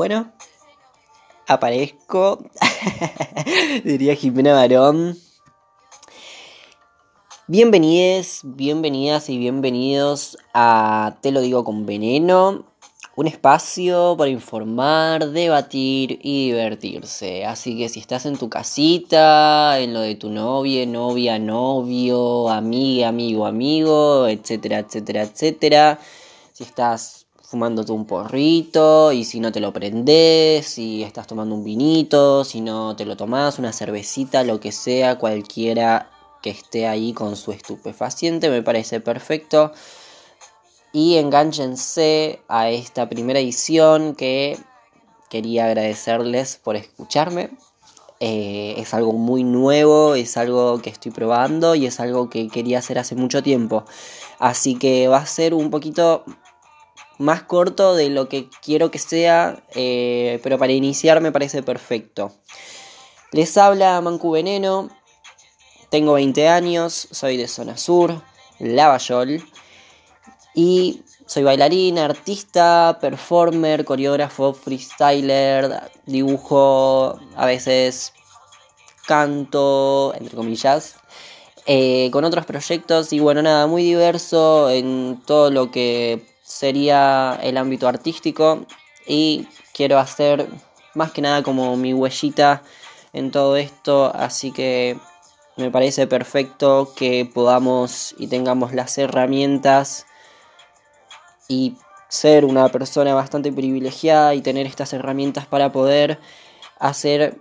Bueno, aparezco, diría Jimena Barón. Bienvenides, bienvenidas y bienvenidos a Te lo digo con veneno, un espacio para informar, debatir y divertirse. Así que si estás en tu casita, en lo de tu novia, novia, novio, amiga, amigo, amigo, etcétera, etcétera, etcétera. Si estás fumándote un porrito y si no te lo prendes, si estás tomando un vinito, si no te lo tomás, una cervecita, lo que sea, cualquiera que esté ahí con su estupefaciente, me parece perfecto. Y enganchense a esta primera edición que quería agradecerles por escucharme. Eh, es algo muy nuevo, es algo que estoy probando y es algo que quería hacer hace mucho tiempo. Así que va a ser un poquito más corto de lo que quiero que sea, eh, pero para iniciar me parece perfecto. Les habla Mancu Veneno, tengo 20 años, soy de zona sur, Lavallol, y soy bailarina, artista, performer, coreógrafo, freestyler, dibujo, a veces canto, entre comillas, eh, con otros proyectos y bueno, nada, muy diverso en todo lo que sería el ámbito artístico y quiero hacer más que nada como mi huellita en todo esto, así que me parece perfecto que podamos y tengamos las herramientas y ser una persona bastante privilegiada y tener estas herramientas para poder hacer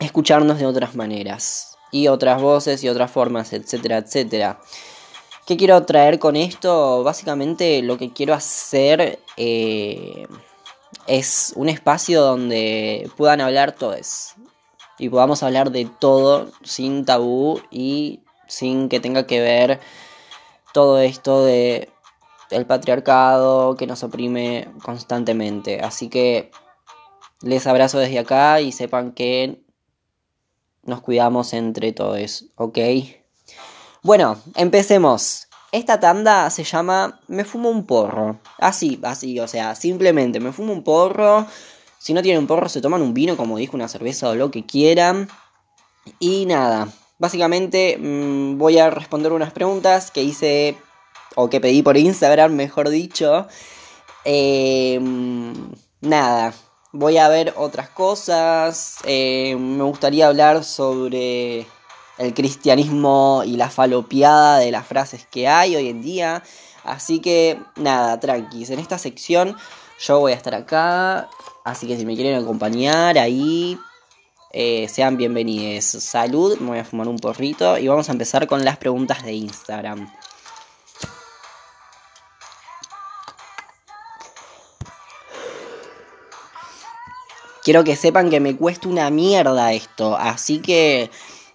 escucharnos de otras maneras y otras voces y otras formas, etcétera, etcétera. ¿Qué quiero traer con esto? Básicamente lo que quiero hacer eh, es un espacio donde puedan hablar todos y podamos hablar de todo sin tabú y sin que tenga que ver todo esto de el patriarcado que nos oprime constantemente. Así que les abrazo desde acá y sepan que nos cuidamos entre todos, ¿ok? Bueno, empecemos. Esta tanda se llama Me fumo un porro. Así, así, o sea, simplemente me fumo un porro si no tienen un porro, se toman un vino, como dijo, una cerveza o lo que quieran. Y nada, básicamente mm, voy a responder unas preguntas que hice, o que pedí por Instagram, mejor dicho. Em, nada, voy a ver otras cosas. Em, me gustaría hablar sobre el cristianismo y la falopiada de las frases que hay hoy en día. Así que nada, tranquis. En esta sección yo voy a estar acá Así que si me quieren acompañar ahí, eh, sean bienvenidos. Salud, me voy a fumar un porrito y vamos a empezar con las preguntas de Instagram. Quiero que sepan que me cuesta una mierda esto, así que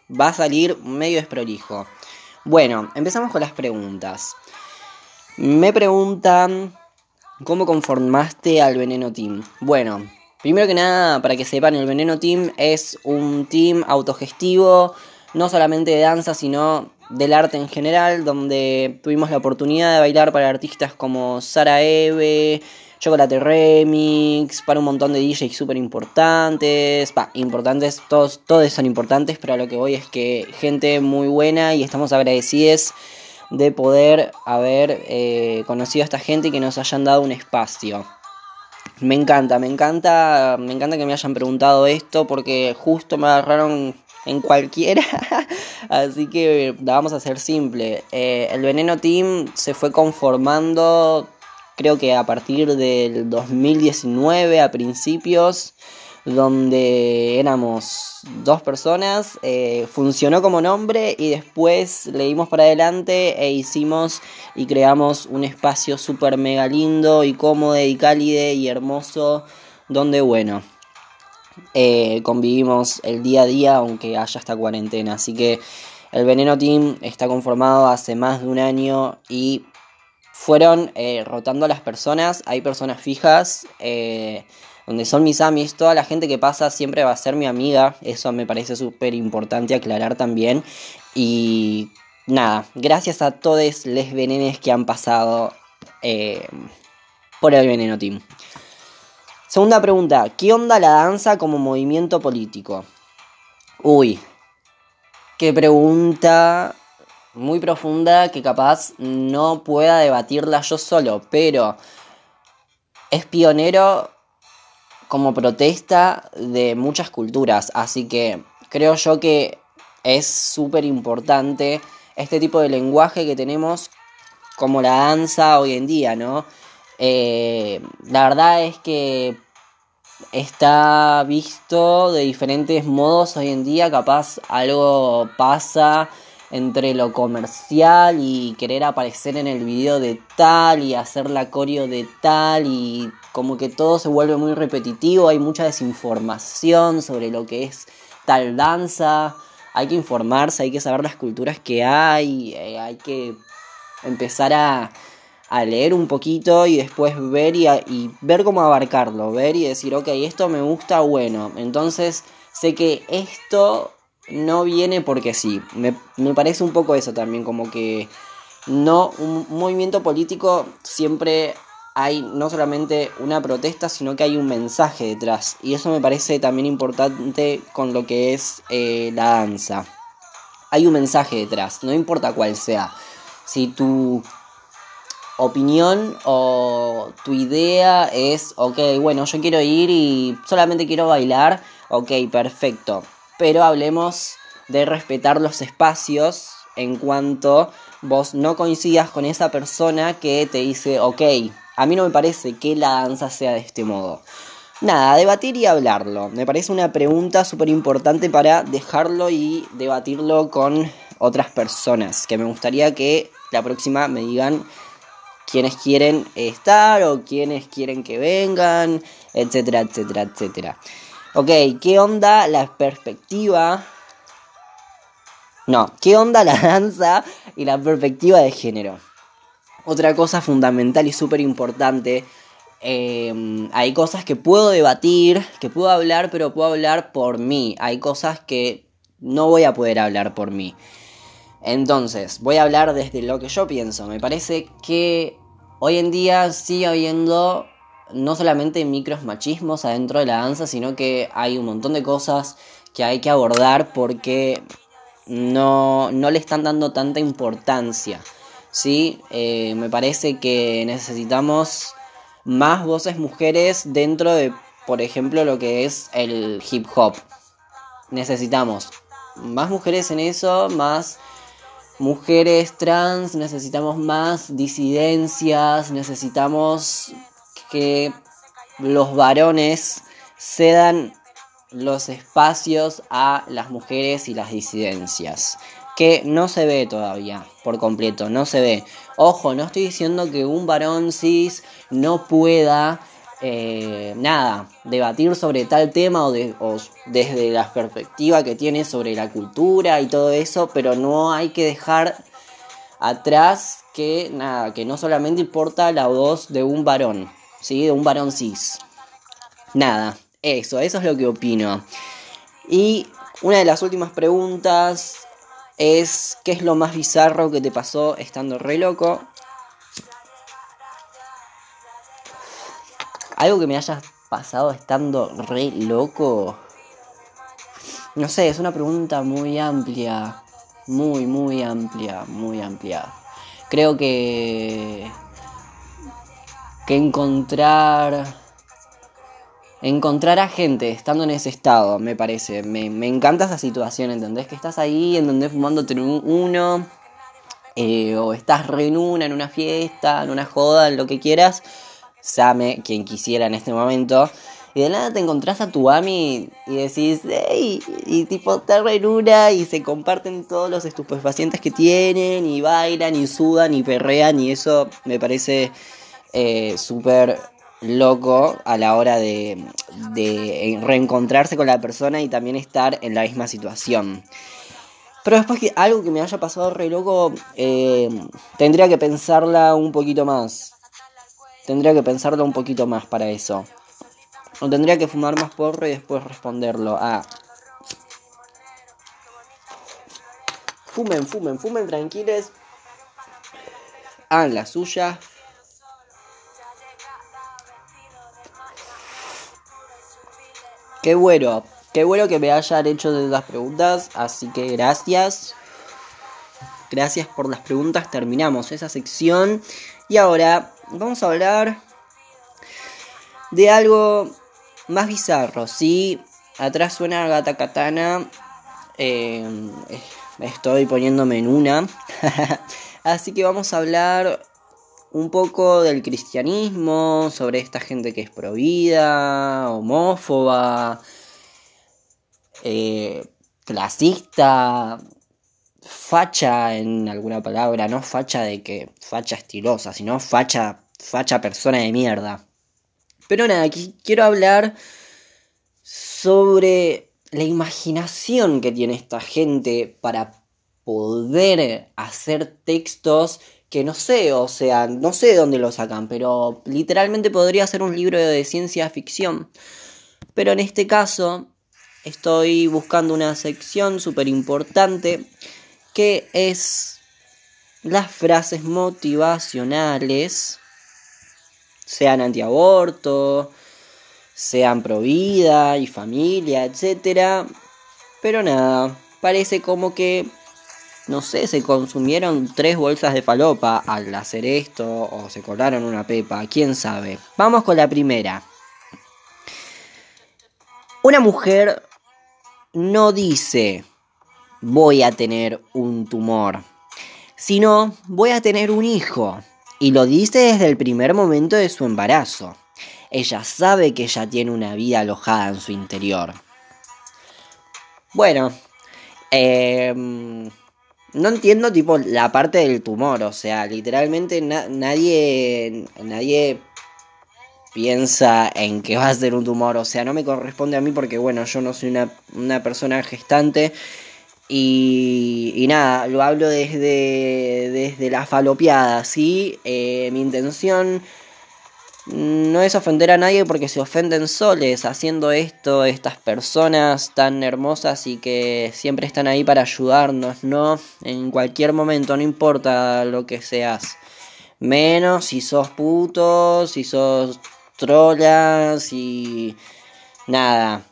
va a salir medio desprolijo. Bueno, empezamos con las preguntas. Me preguntan ¿Cómo conformaste al Veneno Team? Bueno, primero que nada, para que sepan, el Veneno Team es un team autogestivo, no solamente de danza, sino del arte en general, donde tuvimos la oportunidad de bailar para artistas como Sara Eve, Chocolate Remix, para un montón de DJs súper importantes, va, importantes, todos, todos son importantes, pero a lo que voy es que gente muy buena y estamos agradecidos de poder haber eh, conocido a esta gente y que nos hayan dado un espacio. Me encanta, me encanta, me encanta que me hayan preguntado esto porque justo me agarraron en cualquiera. Así que vamos a ser simple. Eh, el Veneno Team se fue conformando, creo que a partir del 2019, a principios donde éramos dos personas, eh, funcionó como nombre y después le dimos para adelante e hicimos y creamos un espacio súper mega lindo y cómodo y cálido y hermoso, donde bueno, eh, convivimos el día a día aunque haya esta cuarentena, así que el Veneno Team está conformado hace más de un año y fueron eh, rotando las personas, hay personas fijas, donde son mis amis, toda la gente que pasa siempre va a ser mi amiga, eso me parece súper importante aclarar también. Y nada, gracias a todos les venenes que han pasado eh, por el Veneno Team. Segunda pregunta, ¿qué onda la danza como movimiento político? Uy, qué pregunta muy profunda que capaz no pueda debatirla yo solo, pero es pionero como protesta de muchas culturas, así que creo yo que es súper importante este tipo de lenguaje que tenemos como la danza hoy en día, ¿no? Eh, la verdad es que está visto de diferentes modos hoy en día, capaz algo pasa entre lo comercial y querer aparecer en el video de tal y hacer la coreo de tal y como que todo se vuelve muy repetitivo, hay mucha desinformación sobre lo que es tal danza, hay que informarse, hay que saber las culturas que hay, eh, hay que empezar a, a leer un poquito y después ver y, y, ver cómo abarcarlo, ver y decir, ok, esto me gusta, bueno, entonces sé que esto no viene porque sí, me, me parece un poco eso también, como que no, un movimiento político siempre hay no solamente una protesta, sino que hay un mensaje detrás. Y eso me parece también importante con lo que es eh, la danza. Hay un mensaje detrás, no importa cuál sea. Si tu opinión o tu idea es, ok, bueno, yo quiero ir y solamente quiero bailar, ok, perfecto. Pero hablemos de respetar los espacios en cuanto vos no coincidas con esa persona que te dice, ok, a mí no me parece que la danza sea de este modo. Nada, debatir y hablarlo. Me parece una pregunta súper importante para dejarlo y debatirlo con otras personas. Que me gustaría que la próxima me digan quiénes quieren estar o quiénes quieren que vengan, etcétera, etcétera, etcétera. Ok, ¿qué onda la perspectiva? No, ¿qué onda la danza y la perspectiva de género? Otra cosa fundamental y súper importante, em, hay cosas que puedo debatir, que puedo hablar, pero puedo hablar por mí. Hay cosas que no voy a poder hablar por mí. Entonces, voy a hablar desde lo que yo pienso. Me parece que hoy en día sigue habiendo no solamente micros machismos adentro de la danza, sino que hay un montón de cosas que hay que abordar porque no, no le están dando tanta importancia. ¿sí? Eh, me parece que necesitamos más voces mujeres dentro de, por ejemplo, lo que es el hip hop. Necesitamos más mujeres en eso, más mujeres trans, necesitamos más disidencias, necesitamos que los varones cedan los espacios a las mujeres y las disidencias que no se ve todavía por completo, no se ve. Ojo, no estoy diciendo que un varón cis no pueda eh, nada, debatir sobre tal tema o, desde la perspectiva que tiene sobre la cultura y todo eso, pero no hay que dejar atrás que nada, que no solamente importa la voz de un varón, ¿sí? De un varón cis. Nada, eso, eso es lo que opino. Y una de las últimas preguntas es qué es lo más bizarro que te pasó estando re loco. Algo que me haya pasado estando re loco. No sé, es una pregunta muy amplia. Muy, muy amplia, muy amplia. Creo que... Que encontrar encontrar a gente estando en ese estado, me parece. Me, encanta esa situación, ¿entendés? Que estás ahí, en donde fumándote uno, eh, o estás re en una, en una fiesta, en una joda, en lo que quieras. Same, quien quisiera en este momento. Y de nada te encontrás a tu ami y decís, hey, y tipo te re en una y se comparten todos los estupefacientes que tienen y bailan y sudan y perrean y eso me parece eh, súper loco a la hora de, de, reencontrarse con la persona y también estar en la misma situación. Pero después que algo que me haya pasado re loco, eh, tendría que pensarla un poquito más. Tendría que pensarla un poquito más para eso. O tendría que fumar más porro y después responderlo. Ah. Fumen, fumen, fumen tranquiles. Hagan la suya. Qué bueno, qué bueno que me hayan hecho las preguntas, así que gracias. Gracias por las preguntas, terminamos esa sección y ahora vamos a hablar de algo más bizarro, ¿sí? Atrás suena Gata Katana. Eh, estoy poniéndome en una. Así que vamos a hablar un poco del cristianismo, sobre esta gente que es provida, homófoba, eh, clasista, facha en alguna palabra, no facha de que facha estilosa, sino facha, facha persona de mierda. Pero nada, aquí quiero hablar sobre la imaginación que tiene esta gente para poder hacer textos que no sé, o sea, no sé de dónde lo sacan, pero literalmente podría ser un libro de ciencia ficción. Pero en este caso estoy buscando una sección súper importante que es las frases motivacionales, sean antiaborto, sean pro vida y familia, etc. Pero nada, parece como que, no sé, se consumieron tres bolsas de falopa al hacer esto o se colaron una pepa, quién sabe. Vamos con la primera. Una mujer no dice voy a tener un tumor, sino voy a tener un hijo. Y lo dice desde el primer momento de su embarazo. Ella sabe que ella tiene una vida alojada en su interior. Bueno, em, no entiendo tipo la parte del tumor, o sea, literalmente nadie, nadie piensa en que va a ser un tumor, o sea, no me corresponde a mí porque bueno, yo no soy una, una persona gestante y, nada, lo hablo desde, desde la falopiada, ¿sí? Eh, mi intención no es ofender a nadie porque se ofenden soles haciendo esto, estas personas tan hermosas y que siempre están ahí para ayudarnos, ¿no? En cualquier momento, no importa lo que seas. Menos si sos puto, si sos trolas y nada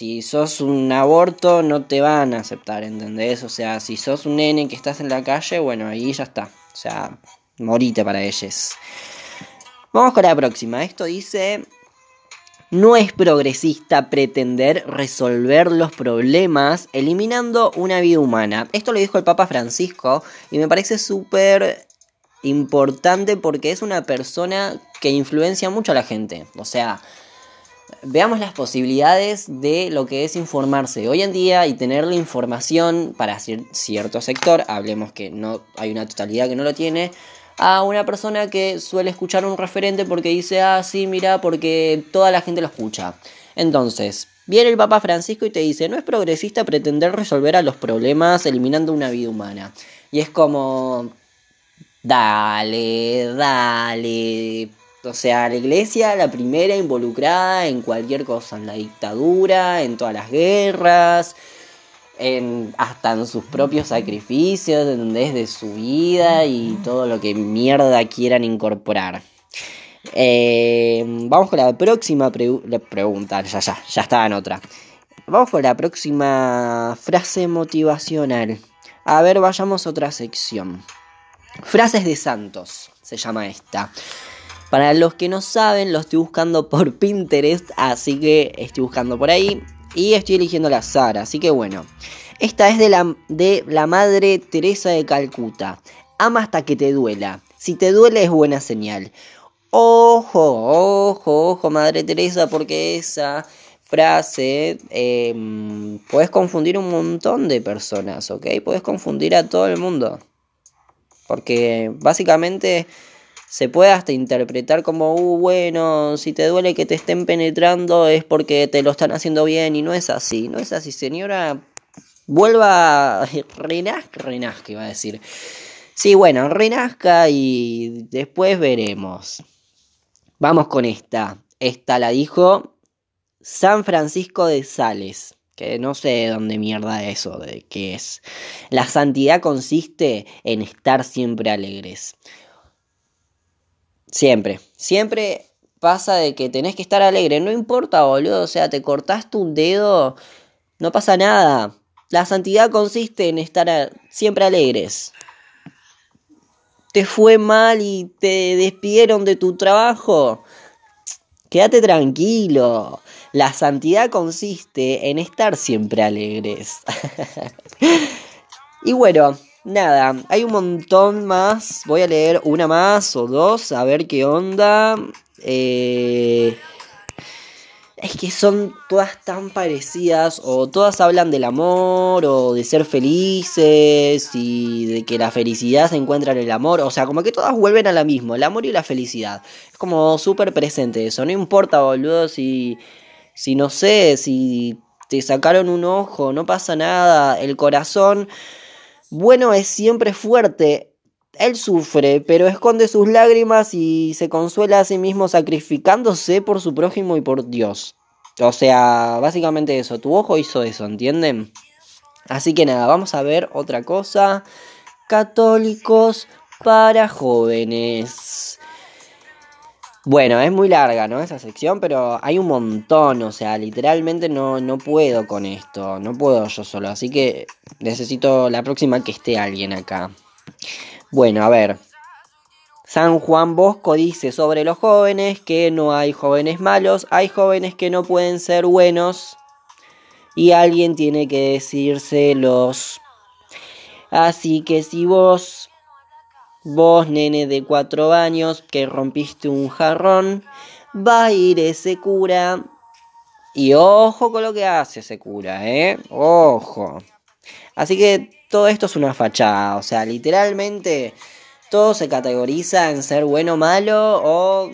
si sos un aborto no te van a aceptar, ¿entendés? O sea, si sos un nene que estás en la calle, bueno, ahí ya está. O sea, morite para ellos. Vamos con la próxima. Esto dice... No es progresista pretender resolver los problemas eliminando una vida humana. Esto lo dijo el Papa Francisco y me parece súper importante porque es una persona que influencia mucho a la gente. O sea, veamos las posibilidades de lo que es informarse hoy en día y tener la información para cierto sector, hablemos que no hay una totalidad que no lo tiene, a una persona que suele escuchar un referente porque dice, ah, sí, mira, porque toda la gente lo escucha. Entonces, viene el Papa Francisco y te dice, no es progresista pretender resolver a los problemas eliminando una vida humana. Y es como, dale, dale, o sea, la iglesia, la primera involucrada en cualquier cosa, en la dictadura, en todas las guerras, en, hasta en sus propios sacrificios, desde su vida y todo lo que mierda quieran incorporar. Eh, vamos con la próxima pregunta, ya, ya, ya estaba en otra. Vamos con la próxima frase motivacional. A ver, vayamos a otra sección. Frases de santos, se llama esta. Para los que no saben, lo estoy buscando por Pinterest, así que estoy buscando por ahí. Y estoy eligiendo la Sara, así que bueno. Esta es de la, de la Madre Teresa de Calcuta. Ama hasta que te duela. Si te duele es buena señal. Ojo, ojo, ojo, Madre Teresa, porque esa frase em, puedes confundir un montón de personas, ¿ok? Puedes confundir a todo el mundo. Porque básicamente se puede hasta interpretar como, uh, bueno, si te duele que te estén penetrando es porque te lo están haciendo bien y no es así, no es así, señora, vuelva, renazca, renazca iba a decir. Sí, bueno, renazca y después veremos. Vamos con esta. Esta la dijo San Francisco de Sales que no sé de dónde mierda eso, de qué es. La santidad consiste en estar siempre alegres. Siempre, siempre pasa de que tenés que estar alegre. No importa, boludo. O sea, te cortaste un dedo, no pasa nada. La santidad consiste en estar siempre alegres. Te fue mal y te despidieron de tu trabajo. Quédate tranquilo. La santidad consiste en estar siempre alegres. y bueno, nada, hay un montón más. Voy a leer una más o dos, a ver qué onda. Eh, es que son todas tan parecidas o todas hablan del amor o de ser felices y de que la felicidad se encuentra en el amor. O sea, como que todas vuelven a la misma, el amor y la felicidad. Es como súper presente eso. No importa, boludo, si, si no sé, si te sacaron un ojo, no pasa nada. El corazón, bueno, es siempre fuerte. Él sufre, pero esconde sus lágrimas y se consuela a sí mismo sacrificándose por su prójimo y por Dios. O sea, básicamente eso, tu ojo hizo eso, ¿entienden? Así que nada, vamos a ver otra cosa. Católicos para jóvenes. Bueno, es muy larga, ¿no? Esa sección, pero hay un montón, o sea, literalmente no, no puedo con esto, no puedo yo solo, así que necesito la próxima que esté alguien acá. Bueno, a ver. San Juan Bosco dice sobre los jóvenes que no hay jóvenes malos, hay jóvenes que no pueden ser buenos y alguien tiene que decírselos. Así que si vos, vos nene de cuatro años que rompiste un jarrón, va a ir ese cura y ojo con lo que hace ese cura, ¿eh? Ojo. Así que todo esto es una fachada, o sea, literalmente todo se categoriza en ser bueno o malo o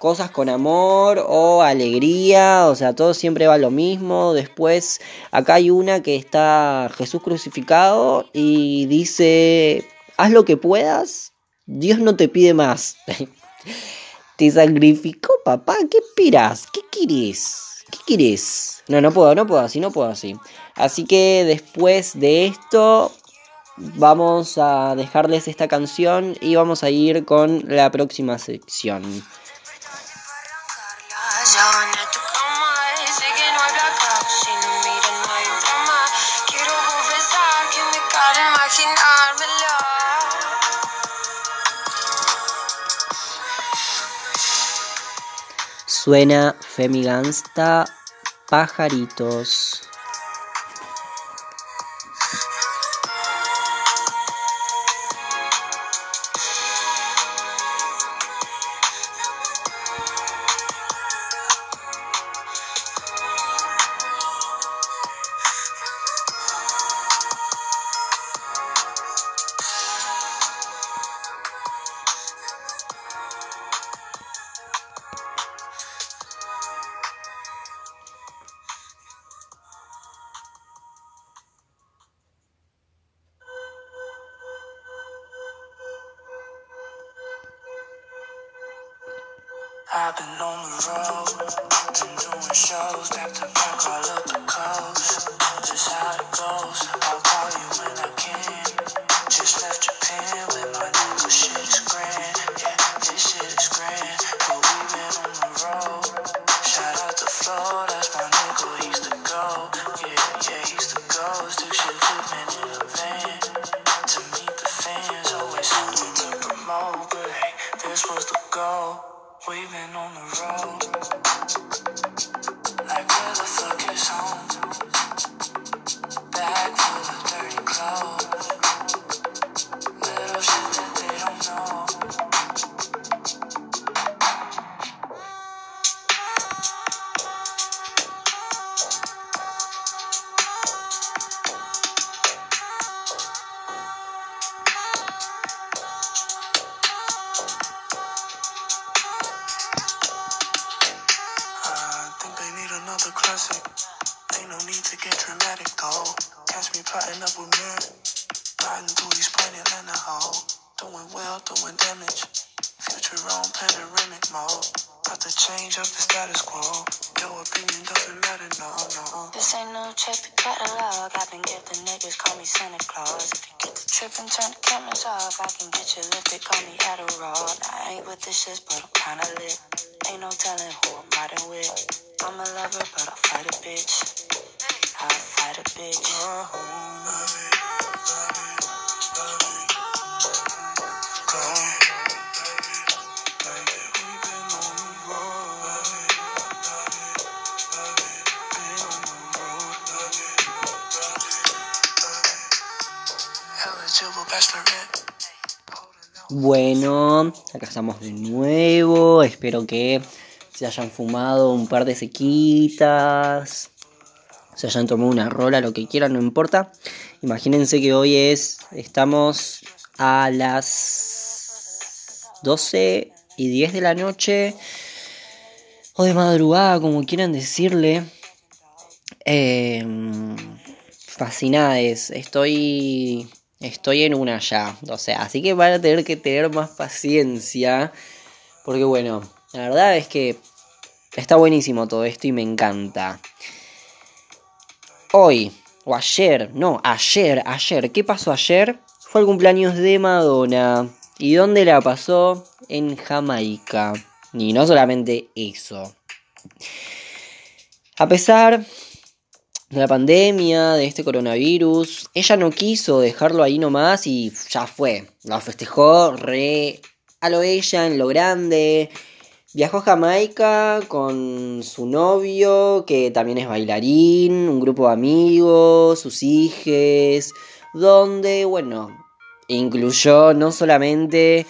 cosas con amor o alegría, o sea, todo siempre va lo mismo. Después, acá hay una que está Jesús crucificado y dice, haz lo que puedas, Dios no te pide más. te sacrificó, papá, ¿qué esperas? ¿Qué quieres? ¿Qué quieres? No, no puedo, no puedo así, no puedo así. Así que después de esto vamos a dejarles esta canción y vamos a ir con la próxima sección. Suena Femigansta Pajaritos. I've been on the road, been doing shows back to back all up the coast. Just how it goes, I'll call you when I can. Just left Japan change up the status quo. Your opinion doesn't matter, no, no. This ain't no check the catalog. I've been gifted niggas call me Santa Claus. If you get the trip and turn the cameras off, I can get you lifted, call me Adderall. I ain't with this shit, but I'm kinda lit. Ain't no telling who I'm riding with. I'm a lover, but I'll fight a bitch. I'll fight a bitch. Eligible Bueno, acá estamos de nuevo. Espero que se hayan fumado un par de sequitas. Se hayan tomado una rola, lo que quieran, no importa. Imagínense que hoy es. Estamos a las 12 y 10 de la noche. O de madrugada, como quieran decirle. Eh, fascinades. Estoy estoy en una ya. O sea, así que van a tener que tener más paciencia. Porque bueno, la verdad es que está buenísimo todo esto y me encanta. Hoy, o ayer, no, ayer, ayer, ¿qué pasó ayer? Fue el cumpleaños de Madonna. ¿Y dónde la pasó? En Jamaica. Y no solamente eso. A pesar de la pandemia, de este coronavirus, ella no quiso dejarlo ahí nomás y ya fue. Lo festejó re a lo ella, en lo grande. Viajó a Jamaica con su novio, que también es bailarín, un grupo de amigos, sus hijos, donde, bueno, incluyó no solamente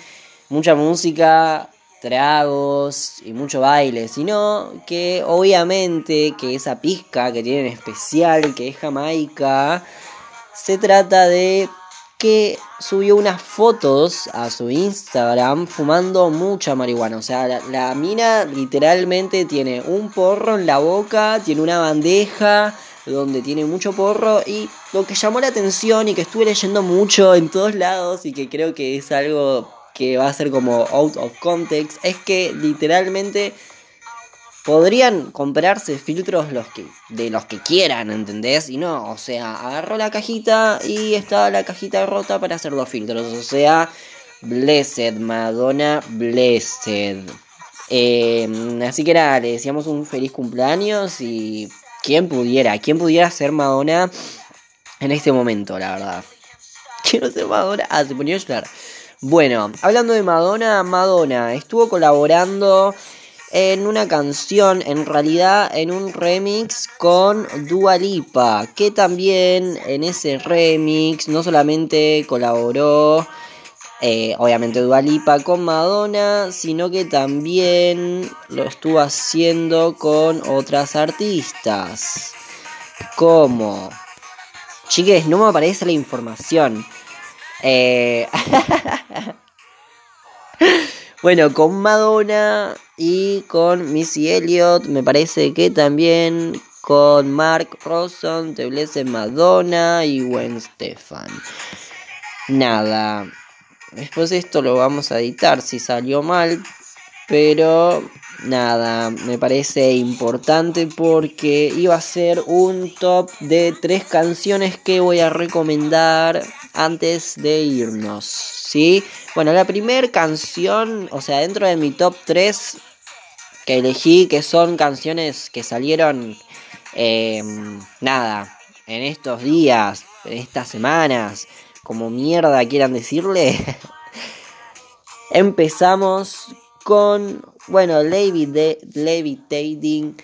mucha música, tragos y mucho baile, sino que obviamente que esa pizca que tienen especial, que es Jamaica, se trata de que subió unas fotos a su Instagram fumando mucha marihuana. O sea, la, la, mina literalmente tiene un porro en la boca, tiene una bandeja donde tiene mucho porro y lo que llamó la atención y que estuve leyendo mucho en todos lados y que creo que es algo que va a ser como out of context, es que literalmente podrían comprarse filtros los que, de los que quieran, ¿entendés? Y no, o sea, agarró la cajita y está la cajita rota para hacer los filtros. O sea, Blessed, Madonna Blessed. Eh, así que nada, le decíamos un feliz cumpleaños y quién pudiera, quién pudiera ser Madonna en este momento, la verdad. Quiero ser Madonna. Ah, se ponía a llorar. Bueno, hablando de Madonna, Madonna estuvo colaborando en una canción, en realidad en un remix con Dua Lipa, que también en ese remix no solamente colaboró, eh, obviamente Dua Lipa con Madonna, sino que también lo estuvo haciendo con otras artistas. Como... Chiques, no me aparece la información. Eh... bueno, con Madonna y con Missy Elliott, me parece que también con Mark Ronson, Te Blessed Madonna y Gwen Stefan. Nada. Después esto lo vamos a editar si salió mal. Pero nada, me parece importante porque iba a ser un top de tres canciones que voy a recomendar antes de irnos, ¿sí? Bueno, la primera canción, o sea, dentro de mi top 3 que elegí, que son canciones que salieron, eh, nada, en estos días, en estas semanas, como mierda quieran decirle, empezamos con, bueno, Levitating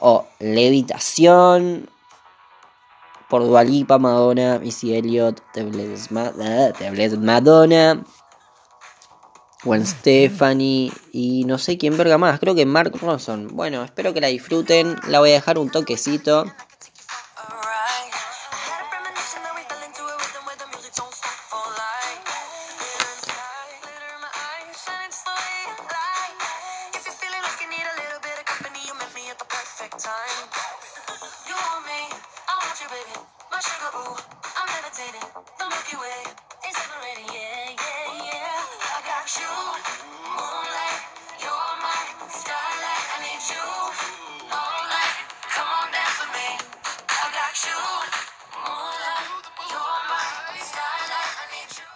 o Levitación por Dualipa, Madonna, Missy Elliott, The eh, Madonna, Gwen Stefani y no sé quién verga más, creo que Mark Ronson. Bueno, espero que la disfruten, la voy a dejar un toquecito.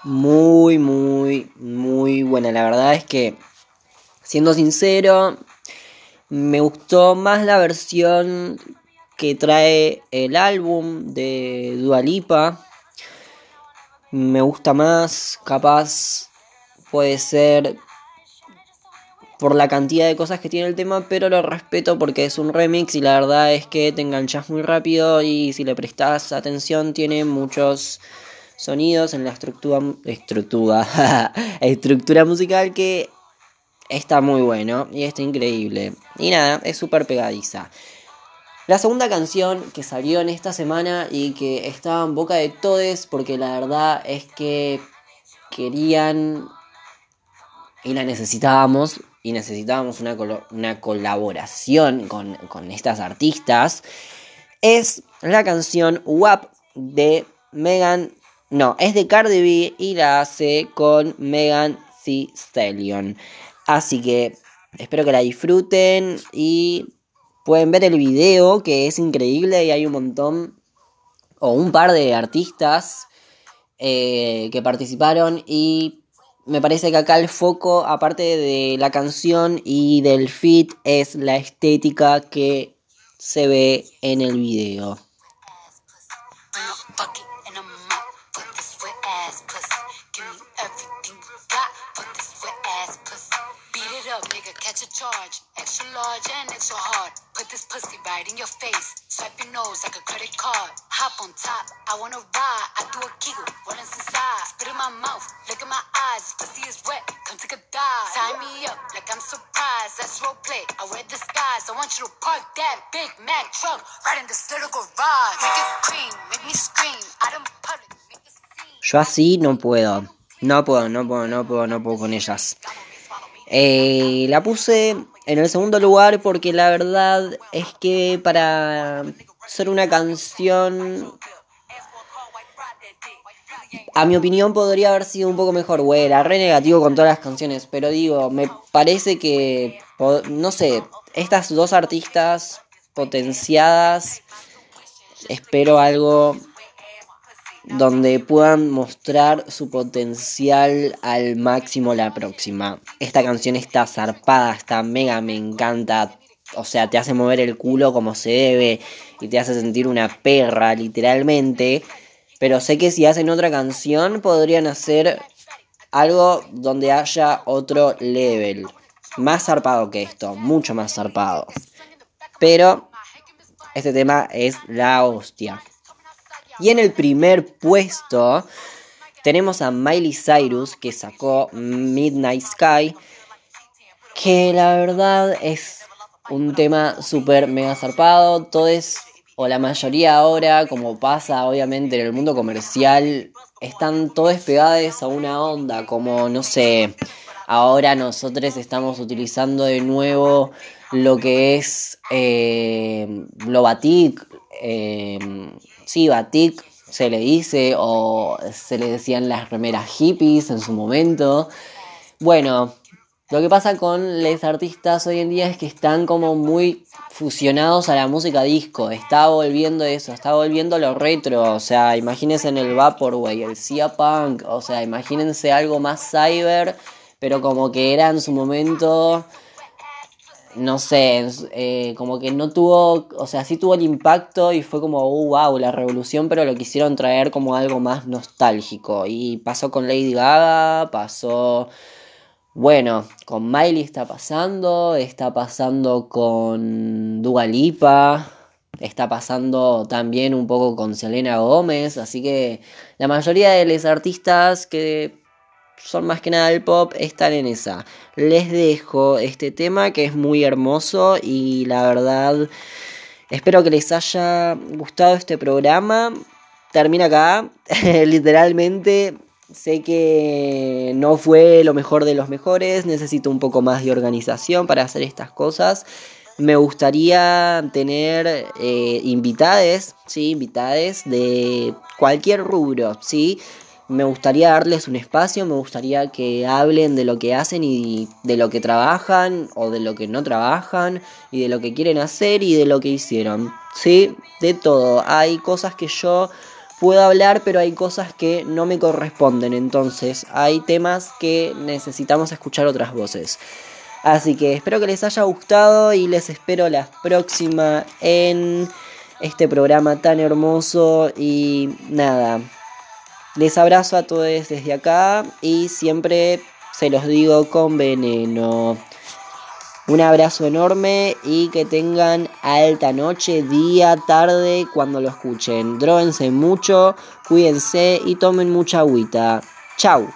Muy, muy, muy buena. La verdad es que, siendo sincero, me gustó más la versión que trae el álbum de Dualipa. Me gusta más, capaz puede ser por la cantidad de cosas que tiene el tema, pero lo respeto porque es un remix y la verdad es que te enganchas muy rápido y si le prestas atención tiene muchos sonidos en la estructura estructura estructura musical que está muy bueno y está increíble. Y nada, es súper pegadiza. La segunda canción que salió en esta semana y que estaba en boca de todos porque la verdad es que querían y la necesitábamos y necesitábamos una, una colaboración con, con, estas artistas es la canción WAP de Megan no, es de Cardi B y la hace con Megan Thee Stallion. Así que espero que la disfruten y pueden ver el video que es increíble y hay un montón o un par de artistas eh, que participaron y me parece que acá el foco, aparte de la canción y del fit, es la estética que se ve en el video. A. Put this pussy right in your face. Swipe your nose like a credit card. Hop on top, I wanna ride. I do a giggle, what is inside? Spit in my mouth, look in my eyes. Pussy is wet, come take a dive. Tie me up like I'm surprised. That's role play. I wear disguise. I want you to park that Big Mac truck right in this little garage. Make it cream, make me scream. Out in public, make it scene. Yo así no puedo. No puedo, no puedo, no puedo, no puedo con ellas. Eh, la puse en el segundo lugar porque la verdad es que para ser una canción, a mi opinión podría haber sido un poco mejor. Güey, era re negativo con todas las canciones, pero digo, me parece que, no sé, estas dos artistas potenciadas, espero algo donde puedan mostrar su potencial al máximo la próxima. Esta canción está zarpada, está mega, me encanta. O sea, te hace mover el culo como se debe y te hace sentir una perra, literalmente. Pero sé que si hacen otra canción podrían hacer algo donde haya otro level. Más zarpado que esto, mucho más zarpado. Pero este tema es la hostia. Y en el primer puesto tenemos a Miley Cyrus que sacó Midnight Sky. Que la verdad es un tema súper mega zarpado. Todos, o la mayoría ahora, como pasa obviamente en el mundo comercial, están todos pegados a una onda. Como no sé, ahora nosotros estamos utilizando de nuevo lo que es eh, lo. Eh, sí, batik se le dice o se le decían las remeras hippies en su momento. Bueno, lo que pasa con los artistas hoy en día es que están como muy fusionados a la música disco. Está volviendo eso, está volviendo lo retro. O sea, imagínense en el Vaporwave, el Cia Punk. O sea, imagínense algo más cyber, pero como que era en su momento no sé, eh, como que no tuvo, o sea, sí tuvo el impacto y fue como, uh, wow, la revolución, pero lo quisieron traer como algo más nostálgico. Y pasó con Lady Gaga, pasó, bueno, con Miley está pasando, está pasando con Dua está pasando también un poco con Selena Gómez, así que la mayoría de los artistas que son más que nada el pop, están en esa. Les dejo este tema que es muy hermoso y la verdad espero que les haya gustado este programa. Termina acá, literalmente. Sé que no fue lo mejor de los mejores, necesito un poco más de organización para hacer estas cosas. Me gustaría tener eh, invitades, sí, invitades de cualquier rubro, sí me gustaría darles un espacio, me gustaría que hablen de lo que hacen y de lo que trabajan o de lo que no trabajan y de lo que quieren hacer y de lo que hicieron. Sí, de todo. Hay cosas que yo puedo hablar, pero hay cosas que no me corresponden. Entonces, hay temas que necesitamos escuchar otras voces. Así que espero que les haya gustado y les espero la próxima en este programa tan hermoso. Y nada, les abrazo a todos desde acá y siempre se los digo con veneno. Un abrazo enorme y que tengan alta noche, día, tarde cuando lo escuchen. Dróguense mucho, cuídense y tomen mucha agüita. Chau.